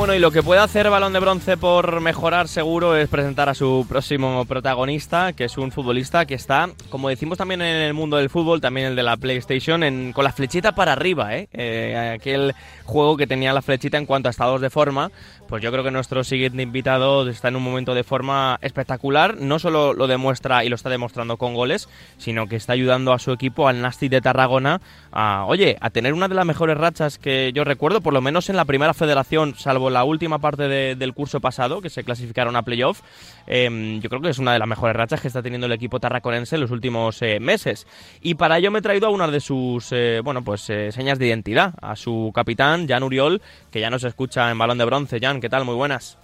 Bueno, y lo que puede hacer Balón de Bronce por mejorar seguro es presentar a su próximo protagonista, que es un futbolista que está, como decimos también en el mundo del fútbol, también el de la PlayStation, en, con la flechita para arriba, ¿eh? ¿eh? Aquel juego que tenía la flechita en cuanto a estados de forma, pues yo creo que nuestro siguiente invitado está en un momento de forma espectacular, no solo lo demuestra y lo está demostrando con goles, sino que está ayudando a su equipo, al Nasty de Tarragona, a, oye, a tener una de las mejores rachas que yo recuerdo, por lo menos en la primera federación, salvo la última parte del curso pasado, que se clasificaron a playoff, em, yo creo que es una de las mejores rachas que está teniendo el equipo tarraconense en los últimos eh, meses. Y para ello me he traído a una de sus, eh, bueno, pues eh, señas de identidad, a su capitán, Jan Uriol, que ya nos escucha en Balón de Bronce. Jan, ¿qué tal? Muy buenas.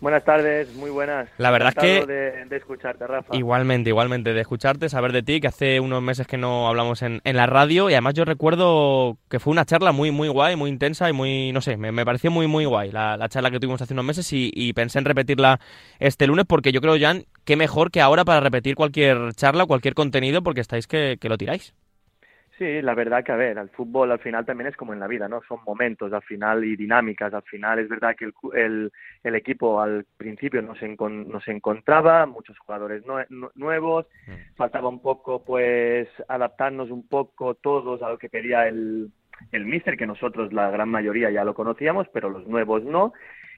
Buenas tardes, muy buenas. La verdad es que... De, escucharte, Rafa. Igualmente, igualmente, de escucharte, saber de ti, que hace unos meses que no hablamos en, en, la radio y además yo recuerdo que fue una charla muy, muy guay, muy intensa y muy, no sé, me, me pareció muy, muy guay la, la, charla que tuvimos hace unos meses y, y, pensé en repetirla este lunes porque yo creo, Jan, qué mejor que ahora para repetir cualquier charla, cualquier contenido porque estáis que, que lo tiráis. Sí, la verdad que, a ver, el fútbol al final también es como en la vida, ¿no? Son momentos al final y dinámicas. Al final es verdad que el, el, el equipo al principio no se, encon, no se encontraba, muchos jugadores nue nuevos, mm. faltaba un poco, pues, adaptarnos un poco todos a lo que quería el, el míster, que nosotros la gran mayoría ya lo conocíamos, pero los nuevos no.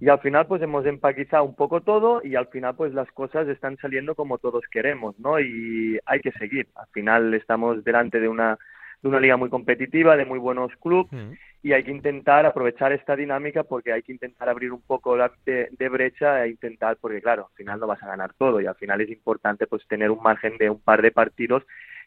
Y al final, pues, hemos empaquizado un poco todo y al final, pues, las cosas están saliendo como todos queremos, ¿no? Y hay que seguir. Al final estamos delante de una de una liga muy competitiva, de muy buenos clubes, mm. y hay que intentar aprovechar esta dinámica porque hay que intentar abrir un poco la, de, de, brecha e intentar, porque claro, al final no vas a ganar todo y al final es importante pues tener un margen de un par de partidos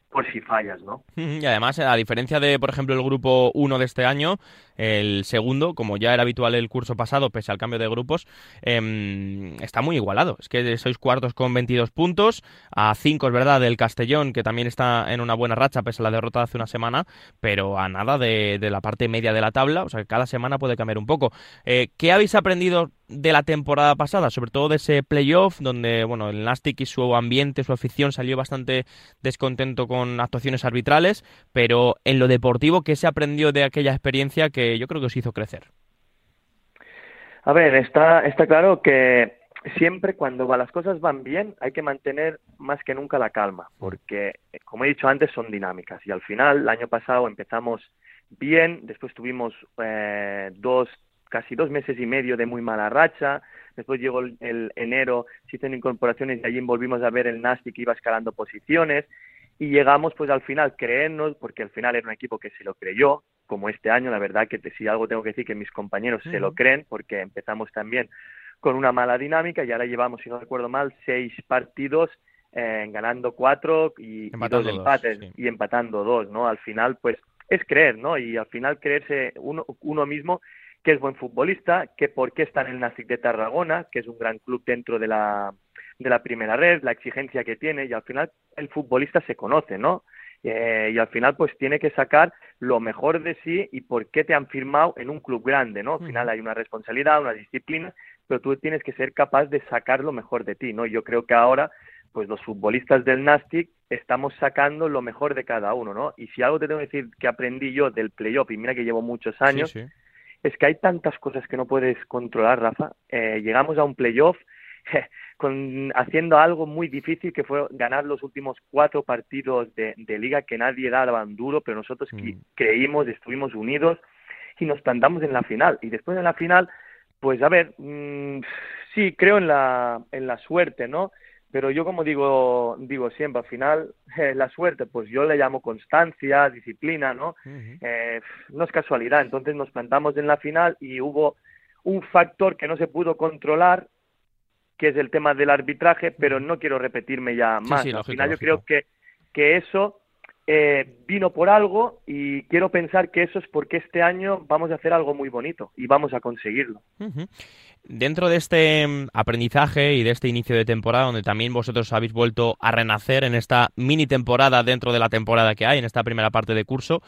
por si fallas, ¿no? Y además, a diferencia de, por ejemplo, el grupo 1 de este año, el segundo, como ya era habitual el curso pasado, pese al cambio de grupos, eh, está muy igualado. Es que sois cuartos con 22 puntos, a 5 es verdad del Castellón, que también está en una buena racha, pese a la derrota de hace una semana, pero a nada de, de la parte media de la tabla, o sea que cada semana puede cambiar un poco. Eh, ¿Qué habéis aprendido de la temporada pasada, sobre todo de ese playoff donde bueno, el Nastic y su ambiente, su afición salió bastante descontento con actuaciones arbitrales, pero en lo deportivo, ¿qué se aprendió de aquella experiencia que yo creo que os hizo crecer? A ver, está, está claro que siempre cuando las cosas van bien hay que mantener más que nunca la calma, porque como he dicho antes son dinámicas y al final el año pasado empezamos bien, después tuvimos eh, dos, casi dos meses y medio de muy mala racha. Después llegó el, el enero, se hicieron incorporaciones y allí volvimos a ver el Nasty que iba escalando posiciones. Y llegamos pues al final creernos, porque al final era un equipo que se lo creyó, como este año, la verdad que si algo tengo que decir que mis compañeros uh -huh. se lo creen, porque empezamos también con una mala dinámica y ahora llevamos, si no recuerdo mal, seis partidos eh, ganando cuatro y, y dos empates sí. y empatando dos, ¿no? Al final, pues es creer, ¿no? Y al final creerse uno, uno mismo que es buen futbolista, que por qué está en el Nastic de Tarragona, que es un gran club dentro de la, de la primera red, la exigencia que tiene, y al final el futbolista se conoce, ¿no? Eh, y al final pues tiene que sacar lo mejor de sí y por qué te han firmado en un club grande, ¿no? Al final hay una responsabilidad, una disciplina, pero tú tienes que ser capaz de sacar lo mejor de ti, ¿no? Y yo creo que ahora pues los futbolistas del Nastic estamos sacando lo mejor de cada uno, ¿no? Y si algo te tengo que decir que aprendí yo del playoff, y mira que llevo muchos años, sí, sí es que hay tantas cosas que no puedes controlar, Rafa. Eh, llegamos a un playoff con, haciendo algo muy difícil que fue ganar los últimos cuatro partidos de, de liga que nadie daba duro, pero nosotros mm. creímos, estuvimos unidos y nos plantamos en la final. Y después en la final, pues a ver, mmm, sí, creo en la, en la suerte, ¿no? Pero yo como digo digo siempre al final eh, la suerte pues yo le llamo constancia disciplina no uh -huh. eh, no es casualidad entonces nos plantamos en la final y hubo un factor que no se pudo controlar que es el tema del arbitraje pero no quiero repetirme ya más sí, sí, al final lógico. yo creo que que eso eh, vino por algo y quiero pensar que eso es porque este año vamos a hacer algo muy bonito y vamos a conseguirlo. Uh -huh. Dentro de este mm, aprendizaje y de este inicio de temporada, donde también vosotros habéis vuelto a renacer en esta mini temporada dentro de la temporada que hay, en esta primera parte de curso,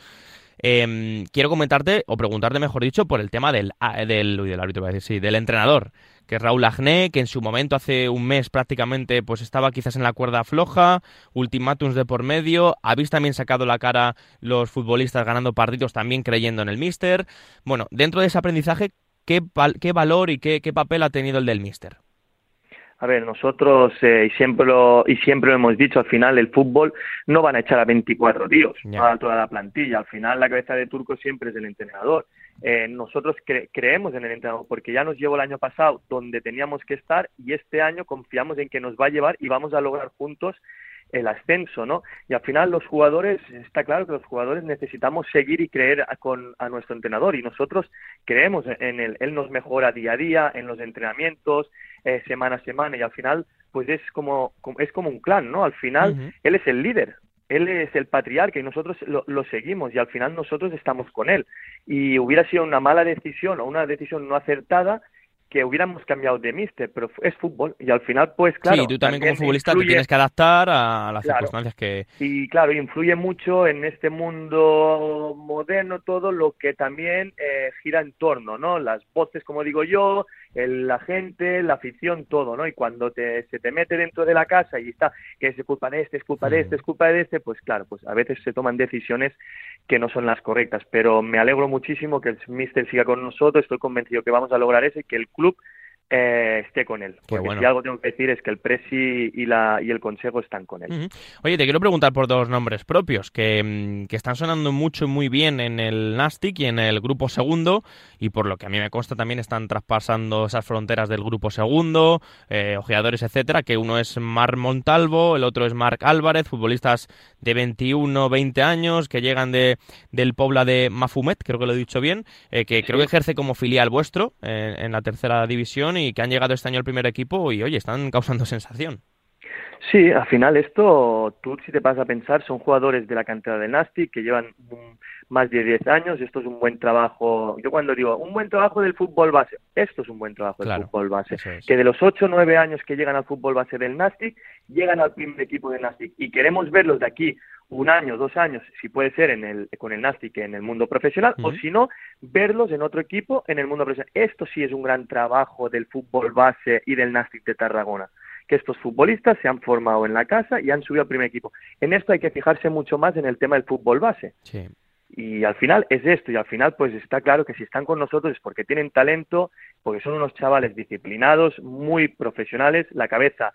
eh, quiero comentarte, o preguntarte mejor dicho, por el tema del, ah, del, uy, del árbitro, sí, del entrenador, que es Raúl Agné, que en su momento hace un mes prácticamente pues estaba quizás en la cuerda floja, ultimátums de por medio, habéis también sacado la cara los futbolistas ganando partidos también creyendo en el míster. Bueno, dentro de ese aprendizaje, ¿qué, qué valor y qué, qué papel ha tenido el del Mister? A ver, nosotros, eh, y, siempre lo, y siempre lo hemos dicho, al final el fútbol no van a echar a 24 tíos, a toda la plantilla. Al final la cabeza de Turco siempre es el entrenador. Eh, nosotros creemos en el entrenador porque ya nos llevó el año pasado donde teníamos que estar y este año confiamos en que nos va a llevar y vamos a lograr juntos el ascenso, ¿no? Y al final los jugadores, está claro que los jugadores necesitamos seguir y creer a, con, a nuestro entrenador y nosotros creemos en él, él nos mejora día a día en los entrenamientos, eh, semana a semana y al final pues es como, es como un clan, ¿no? Al final él es el líder, él es el patriarca y nosotros lo, lo, seguimos y al final nosotros estamos con él. Y hubiera sido una mala decisión o una decisión no acertada que hubiéramos cambiado de mister, pero es fútbol y al final, pues claro. Sí, tú también, como futbolista te tienes que adaptar a las circunstancias que. Y claro, influye mucho en este mundo moderno todo lo que también eh, gira en torno, ¿no? Las voces, como digo yo, el, la gente, la afición, todo, ¿no? Y cuando te, se te mete dentro de la casa y está que es culpa de este, es culpa de este, es culpa de este, pues claro, pues a veces se toman decisiones que no son las correctas. Pero me alegro muchísimo que el mister siga con nosotros, estoy convencido que vamos a lograr eso y que el club eh, esté con él. Porque si algo tengo que decir es que el Presi y, la, y el Consejo están con él. Oye, te quiero preguntar por dos nombres propios que, mm, que, están sonando mucho y muy bien en el Nastic y en el Grupo Segundo y por lo que a mí me consta también están traspasando esas fronteras del Grupo Segundo, eh, ojeadores, etcétera, que uno es Mar Montalvo, el otro es Marc Álvarez, futbolistas de 21, 20 años que llegan de, del Pobla de Mafumet, creo que lo he dicho bien, eh, que creo que ejerce como filial vuestro en la tercera división y que han llegado este año al primer equipo y, oye, están causando sensación. Sí, al final esto, tú si te vas a pensar, son jugadores de la cantera de Nasti que llevan más de 10 años, esto es un buen trabajo, yo cuando digo un buen trabajo del fútbol base, esto es un buen trabajo del fútbol base, que de los 8 o 9 años que llegan al fútbol base del Nastic, llegan al primer equipo del Nastic y queremos verlos de aquí un año, dos años, si puede ser en el, con el Nastic en el mundo profesional, o si no, verlos en otro equipo en el mundo profesional. Esto sí es un gran trabajo del fútbol base y del Nastic de Tarragona, que estos futbolistas se han formado en la casa y han subido al primer equipo. En esto hay que fijarse mucho más en el tema del fútbol base. Y al final es esto, y al final pues está claro que si están con nosotros es porque tienen talento, porque son unos chavales disciplinados, muy profesionales, la cabeza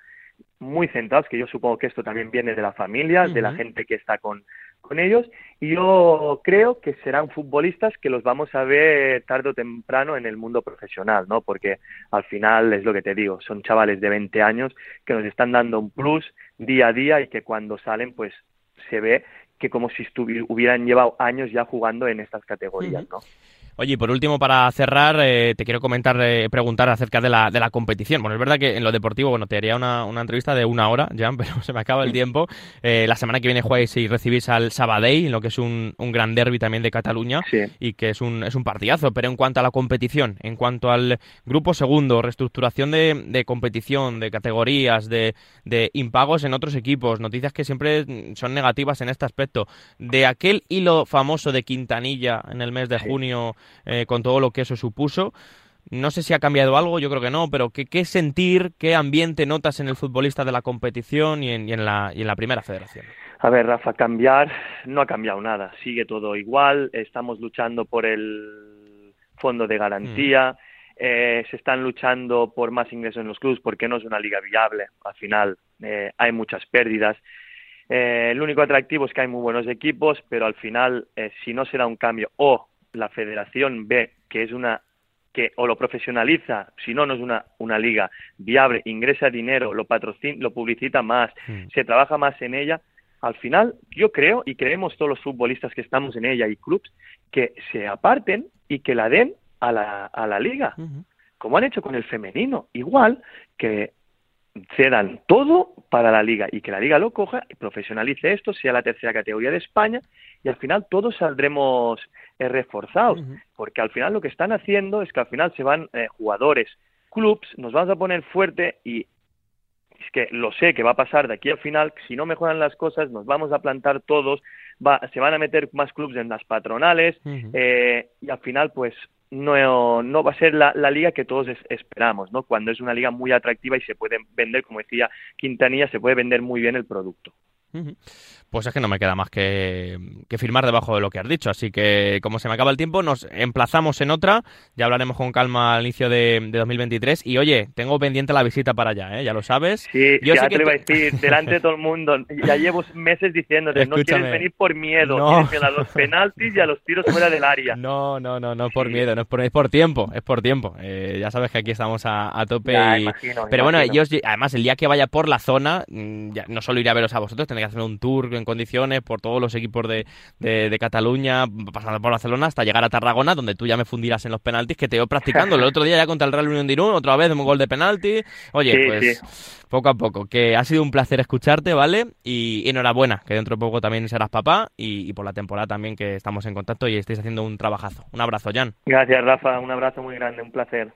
muy centrados, que yo supongo que esto también viene de la familia, de la gente que está con, con ellos, yo creo que serán futbolistas que los vamos a ver tarde o temprano en el mundo profesional, ¿no? Porque al final es lo que te digo, son chavales de 20 años que nos están dando un plus día a día y que cuando salen, pues se ve que como si hubieran llevado años ya jugando en estas categorías, ¿no? Oye, por último, para cerrar, eh, te quiero comentar, eh, preguntar acerca de la, de la competición. Bueno, es verdad que en lo deportivo, bueno, te haría una, una entrevista de una hora, ya, pero se me acaba el tiempo. Eh, la semana que viene jugáis y recibís al Sabadell, lo que es un, un gran derby también de Cataluña, y que es un, es un partidazo. Pero en cuanto a la competición, en cuanto al grupo segundo, reestructuración de, de competición, de categorías, de, de impagos en otros equipos, noticias que siempre son negativas en este aspecto. De aquel hilo famoso de Quintanilla en el mes de junio eh, con todo lo que eso supuso. No sé si ha cambiado algo, yo creo que no, pero ¿qué, qué sentir, qué ambiente notas en el futbolista de la competición y en, y en, la, y en la primera federación? A ver, Rafa, cambiar no ha cambiado nada, sigue todo igual, estamos luchando por el fondo de garantía, mm. eh, se están luchando por más ingresos en los clubes porque no es una liga viable, al final eh, hay muchas pérdidas. Eh, el único atractivo es que hay muy buenos equipos, pero al final, eh, si no se da un cambio o la federación ve que es una que o lo profesionaliza, si no, no es una, una liga viable, ingresa dinero, lo patrocina, lo publicita más, mm. se trabaja más en ella, al final yo creo y creemos todos los futbolistas que estamos en ella y clubs que se aparten y que la den a la, a la liga, como han hecho con el femenino, igual que cedan todo para la liga y que la liga lo coja y profesionalice esto, sea la tercera categoría de España y al final todos saldremos eh, reforzados, porque al final lo que están haciendo es que al final se van eh, jugadores, clubs, nos vamos a poner fuerte y es que lo sé que va a pasar de aquí al final, si no mejoran las cosas nos vamos a plantar todos, va, se van a meter más clubs en las patronales eh, y al final pues no, no va a ser la, la liga que todos esperamos, ¿no? Cuando es una liga muy atractiva y se puede vender, como decía Quintanilla, se puede vender muy bien el producto. Pues es que no me queda más que, firmar debajo de lo que has dicho. Así que, como se me acaba el tiempo, nos emplazamos en otra. Ya hablaremos con calma al inicio de, 2023. Y oye, tengo pendiente la visita para allá, ¿eh? ya lo sabes. Sí, ya te lo iba a decir, delante de todo el mundo. Ya llevo meses diciéndote, no quieres venir por miedo, no. quieres a los penaltis y a los tiros fuera del área. No, no, no, no por miedo, no es por, es por tiempo, es por tiempo. Eh, ya sabes que aquí estamos a, tope. Pero bueno, yo, además, el día que vaya por la zona, mm, ya, no solo iré a veros a vosotros, tendré que hacer un tour en condiciones por todos los equipos de, de, Cataluña, pasando por Barcelona hasta llegar a Tarragona, donde tú ya me fundirás en los penaltis que te veo practicando. El otro día ya contra el Real Unión de Irún, otra vez un gol de penalti. Oye, pues poco a poco, que ha sido un placer escucharte, ¿vale? Y, enhorabuena, que dentro de poco también serás papá y, y, por la temporada también que estamos en contacto y estáis haciendo un trabajazo. Un abrazo, Jan. Gracias, Rafa. Un abrazo muy grande, un placer.